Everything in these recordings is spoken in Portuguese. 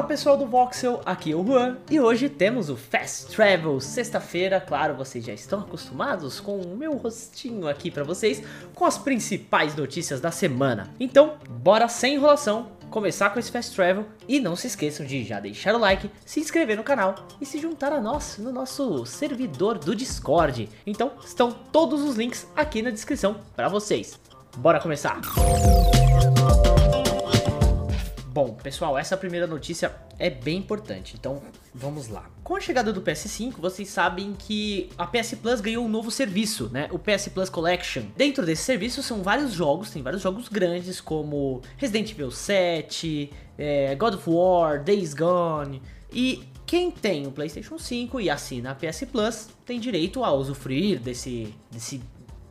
Fala pessoal do Voxel, aqui é o Juan e hoje temos o Fast Travel. Sexta-feira, claro, vocês já estão acostumados com o meu rostinho aqui para vocês com as principais notícias da semana. Então, bora sem enrolação começar com esse Fast Travel e não se esqueçam de já deixar o like, se inscrever no canal e se juntar a nós no nosso servidor do Discord. Então, estão todos os links aqui na descrição para vocês. Bora começar! Música Bom, pessoal, essa primeira notícia é bem importante, então vamos lá. Com a chegada do PS5, vocês sabem que a PS Plus ganhou um novo serviço, né? O PS Plus Collection. Dentro desse serviço são vários jogos, tem vários jogos grandes como Resident Evil 7, é, God of War, Days Gone e quem tem o PlayStation 5 e assina a PS Plus tem direito a usufruir desse, desse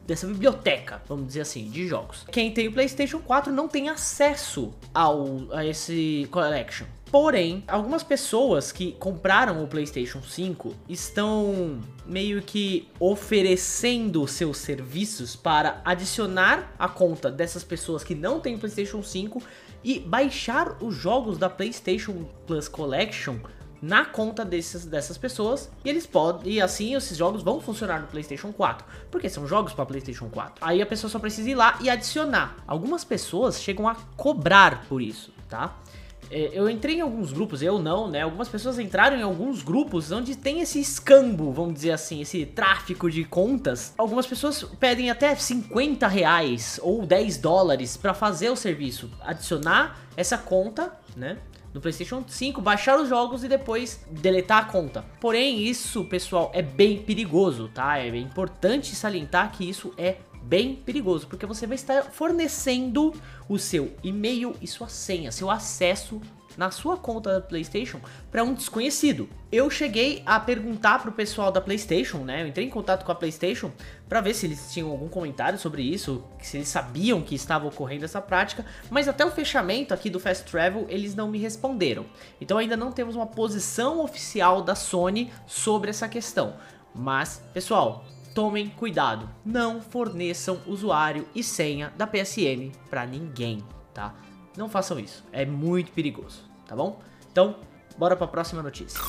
dessa biblioteca, vamos dizer assim, de jogos. Quem tem o PlayStation 4 não tem acesso ao a esse collection. Porém, algumas pessoas que compraram o PlayStation 5 estão meio que oferecendo seus serviços para adicionar a conta dessas pessoas que não têm PlayStation 5 e baixar os jogos da PlayStation Plus Collection na conta desses, dessas pessoas e eles podem e assim esses jogos vão funcionar no PlayStation 4, porque são jogos para PlayStation 4. Aí a pessoa só precisa ir lá e adicionar. Algumas pessoas chegam a cobrar por isso, tá? É, eu entrei em alguns grupos, eu não, né? Algumas pessoas entraram em alguns grupos onde tem esse escambo, vamos dizer assim, esse tráfico de contas. Algumas pessoas pedem até 50 reais ou 10 dólares para fazer o serviço, adicionar essa conta, né? No PlayStation 5, baixar os jogos e depois deletar a conta. Porém, isso, pessoal, é bem perigoso, tá? É importante salientar que isso é bem perigoso, porque você vai estar fornecendo o seu e-mail e sua senha, seu acesso na sua conta da PlayStation para um desconhecido. Eu cheguei a perguntar pro pessoal da PlayStation, né? Eu entrei em contato com a PlayStation para ver se eles tinham algum comentário sobre isso, se eles sabiam que estava ocorrendo essa prática, mas até o fechamento aqui do Fast Travel eles não me responderam. Então ainda não temos uma posição oficial da Sony sobre essa questão. Mas, pessoal, tomem cuidado, não forneçam usuário e senha da PSN para ninguém, tá? Não façam isso, é muito perigoso tá bom? Então, bora para a próxima notícia.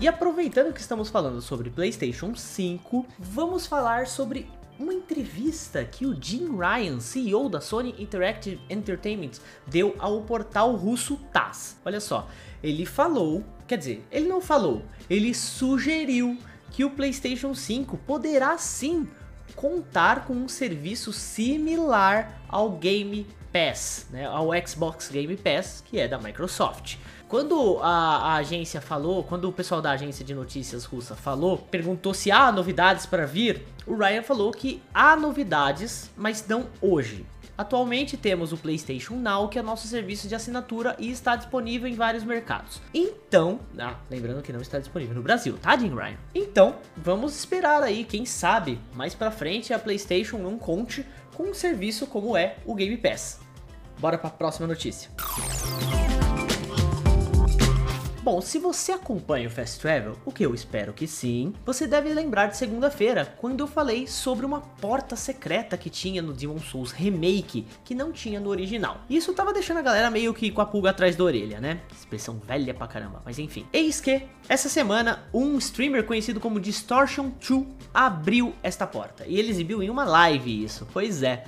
E aproveitando que estamos falando sobre PlayStation 5, vamos falar sobre uma entrevista que o Jim Ryan, CEO da Sony Interactive Entertainment, deu ao portal russo TASS. Olha só, ele falou, quer dizer, ele não falou, ele sugeriu que o PlayStation 5 poderá sim contar com um serviço similar ao Game Pass, né, ao Xbox Game Pass, que é da Microsoft. Quando a, a, agência falou, quando o pessoal da agência de notícias russa falou, perguntou se há novidades para vir, o Ryan falou que há novidades, mas não hoje. Atualmente temos o PlayStation Now, que é nosso serviço de assinatura e está disponível em vários mercados. Então, ah, lembrando que não está disponível no Brasil, tá, Jim Ryan? Então, vamos esperar aí, quem sabe, mais pra frente a PlayStation não conte com um serviço como é o Game Pass. Bora para a próxima notícia. Bom, se você acompanha o Fast Travel, o que eu espero que sim, você deve lembrar de segunda-feira, quando eu falei sobre uma porta secreta que tinha no Demon Souls Remake, que não tinha no original. Isso tava deixando a galera meio que com a pulga atrás da orelha, né? Expressão velha pra caramba, mas enfim. Eis que, essa semana, um streamer conhecido como Distortion 2 abriu esta porta. E ele exibiu em uma live isso, pois é.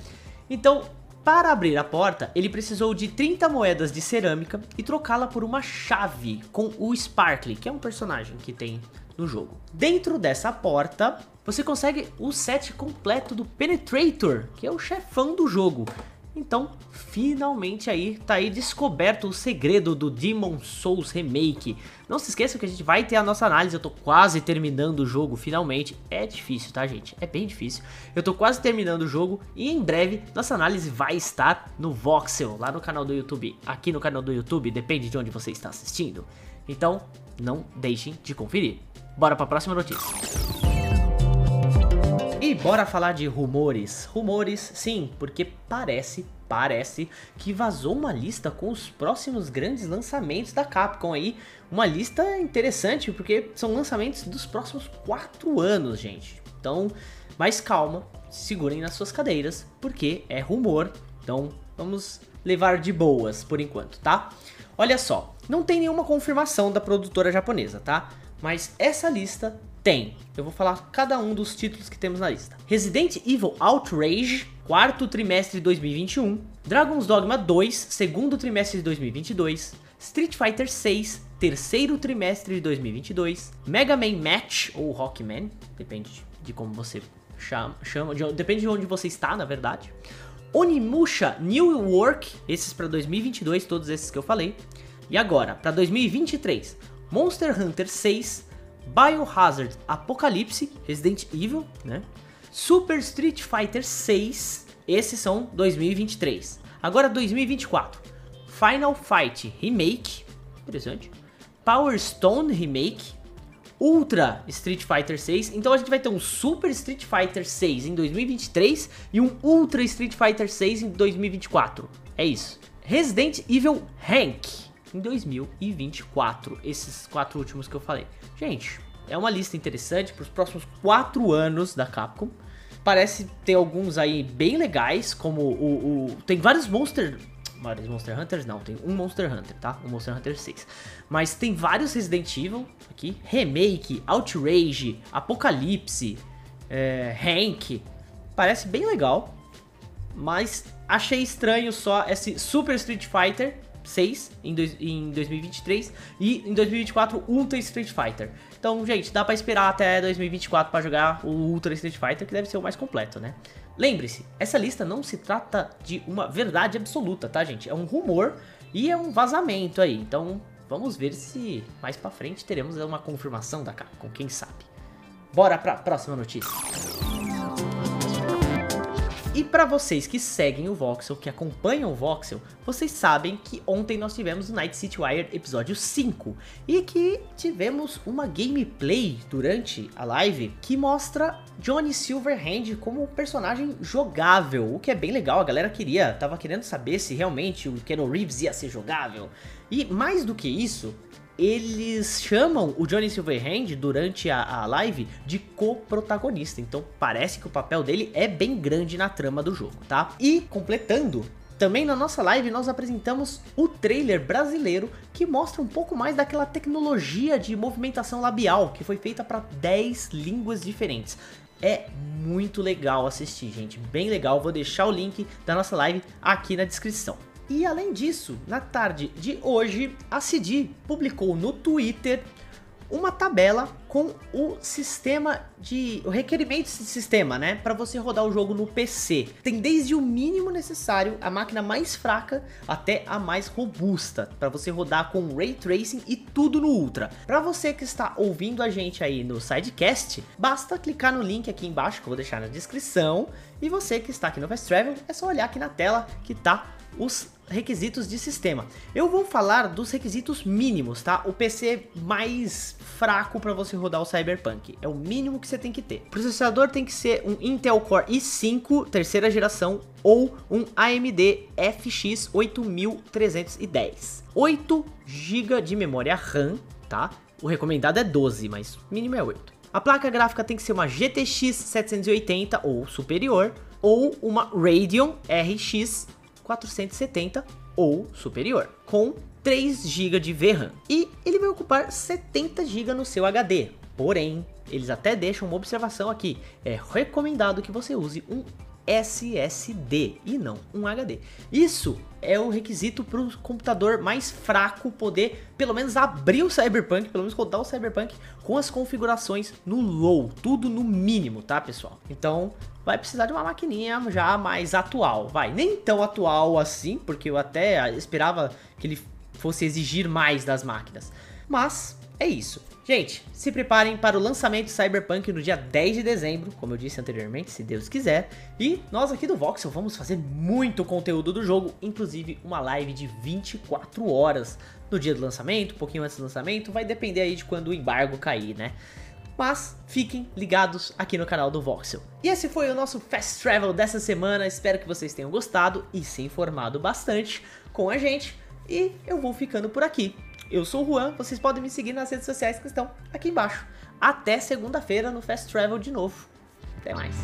Então, para abrir a porta, ele precisou de 30 moedas de cerâmica e trocá-la por uma chave com o Sparkly, que é um personagem que tem no jogo. Dentro dessa porta, você consegue o set completo do Penetrator, que é o chefão do jogo. Então, finalmente aí tá aí descoberto o segredo do Demon Souls Remake. Não se esqueça que a gente vai ter a nossa análise, eu tô quase terminando o jogo finalmente. É difícil, tá, gente? É bem difícil. Eu tô quase terminando o jogo e em breve nossa análise vai estar no Voxel, lá no canal do YouTube. Aqui no canal do YouTube, depende de onde você está assistindo. Então, não deixem de conferir. Bora para a próxima notícia. E bora falar de rumores. Rumores, sim, porque parece, parece que vazou uma lista com os próximos grandes lançamentos da Capcom aí. Uma lista interessante, porque são lançamentos dos próximos quatro anos, gente. Então, mais calma, segurem nas suas cadeiras, porque é rumor. Então, vamos levar de boas por enquanto, tá? Olha só, não tem nenhuma confirmação da produtora japonesa, tá? Mas essa lista tem. Eu vou falar cada um dos títulos que temos na lista. Resident Evil Outrage, quarto trimestre de 2021. Dragon's Dogma 2, segundo trimestre de 2022. Street Fighter 6, terceiro trimestre de 2022. Mega Man Match, ou Rockman, depende de como você chama, chama de, depende de onde você está, na verdade. Onimusha New Work, esses para 2022, todos esses que eu falei. E agora, para 2023, Monster Hunter 6, Biohazard Apocalipse, Resident Evil, né? Super Street Fighter 6, esses são 2023. Agora 2024, Final Fight Remake, interessante. Power Stone Remake, Ultra Street Fighter 6. Então a gente vai ter um Super Street Fighter 6 em 2023 e um Ultra Street Fighter 6 em 2024. É isso. Resident Evil Hank em 2024. Esses quatro últimos que eu falei. Gente, é uma lista interessante para os próximos quatro anos da Capcom. Parece ter alguns aí bem legais, como o. o tem vários Monster. Vários Monster Hunters? Não, tem um Monster Hunter, tá? Um Monster Hunter 6. Mas tem vários Resident Evil aqui: Remake, Outrage, Apocalipse, é, Hank. Parece bem legal. Mas achei estranho só esse Super Street Fighter 6 em, dois, em 2023 e em 2024 Ultra Street Fighter. Então, gente, dá para esperar até 2024 para jogar o Ultra Street Fighter, que deve ser o mais completo, né? Lembre-se, essa lista não se trata de uma verdade absoluta, tá, gente? É um rumor e é um vazamento aí. Então, vamos ver se mais para frente teremos uma confirmação da Capcom, quem sabe. Bora para próxima notícia. E para vocês que seguem o Voxel, que acompanham o Voxel, vocês sabem que ontem nós tivemos o Night City Wire episódio 5 e que tivemos uma gameplay durante a live que mostra Johnny Silverhand como um personagem jogável, o que é bem legal, a galera queria, tava querendo saber se realmente o Keanu Reeves ia ser jogável. E mais do que isso, eles chamam o Johnny Silverhand durante a, a live de co-protagonista. Então parece que o papel dele é bem grande na trama do jogo, tá? E completando, também na nossa live nós apresentamos o trailer brasileiro que mostra um pouco mais daquela tecnologia de movimentação labial que foi feita para 10 línguas diferentes. É muito legal assistir, gente, bem legal. Vou deixar o link da nossa live aqui na descrição. E além disso, na tarde de hoje, a CD publicou no Twitter uma tabela com o sistema de o requerimento de sistema, né, para você rodar o jogo no PC. Tem desde o mínimo necessário, a máquina mais fraca até a mais robusta, para você rodar com ray tracing e tudo no ultra. Para você que está ouvindo a gente aí no sidecast, basta clicar no link aqui embaixo que eu vou deixar na descrição, e você que está aqui no Fast Travel, é só olhar aqui na tela que tá os requisitos de sistema. Eu vou falar dos requisitos mínimos, tá? O PC mais fraco para você rodar o Cyberpunk. É o mínimo que você tem que ter. O processador tem que ser um Intel Core i5 terceira geração ou um AMD FX 8310. 8 GB de memória RAM, tá? O recomendado é 12, mas o mínimo é 8. A placa gráfica tem que ser uma GTX 780 ou superior ou uma Radeon RX 470 ou superior, com 3 GB de VRAM. E ele vai ocupar 70 GB no seu HD. Porém, eles até deixam uma observação aqui: é recomendado que você use um SSD e não um HD. Isso é o requisito para o computador mais fraco poder pelo menos abrir o Cyberpunk, pelo menos rodar o Cyberpunk com as configurações no low, tudo no mínimo, tá pessoal? Então vai precisar de uma maquininha já mais atual, vai, nem tão atual assim, porque eu até esperava que ele fosse exigir mais das máquinas, mas é isso. Gente, se preparem para o lançamento de Cyberpunk no dia 10 de dezembro, como eu disse anteriormente, se Deus quiser. E nós aqui do Voxel vamos fazer muito conteúdo do jogo, inclusive uma live de 24 horas no dia do lançamento, um pouquinho antes do lançamento, vai depender aí de quando o embargo cair, né? Mas fiquem ligados aqui no canal do Voxel. E esse foi o nosso Fast Travel dessa semana. Espero que vocês tenham gostado e se informado bastante com a gente. E eu vou ficando por aqui. Eu sou o Juan, vocês podem me seguir nas redes sociais que estão aqui embaixo. Até segunda-feira no Fast Travel de novo. Até mais.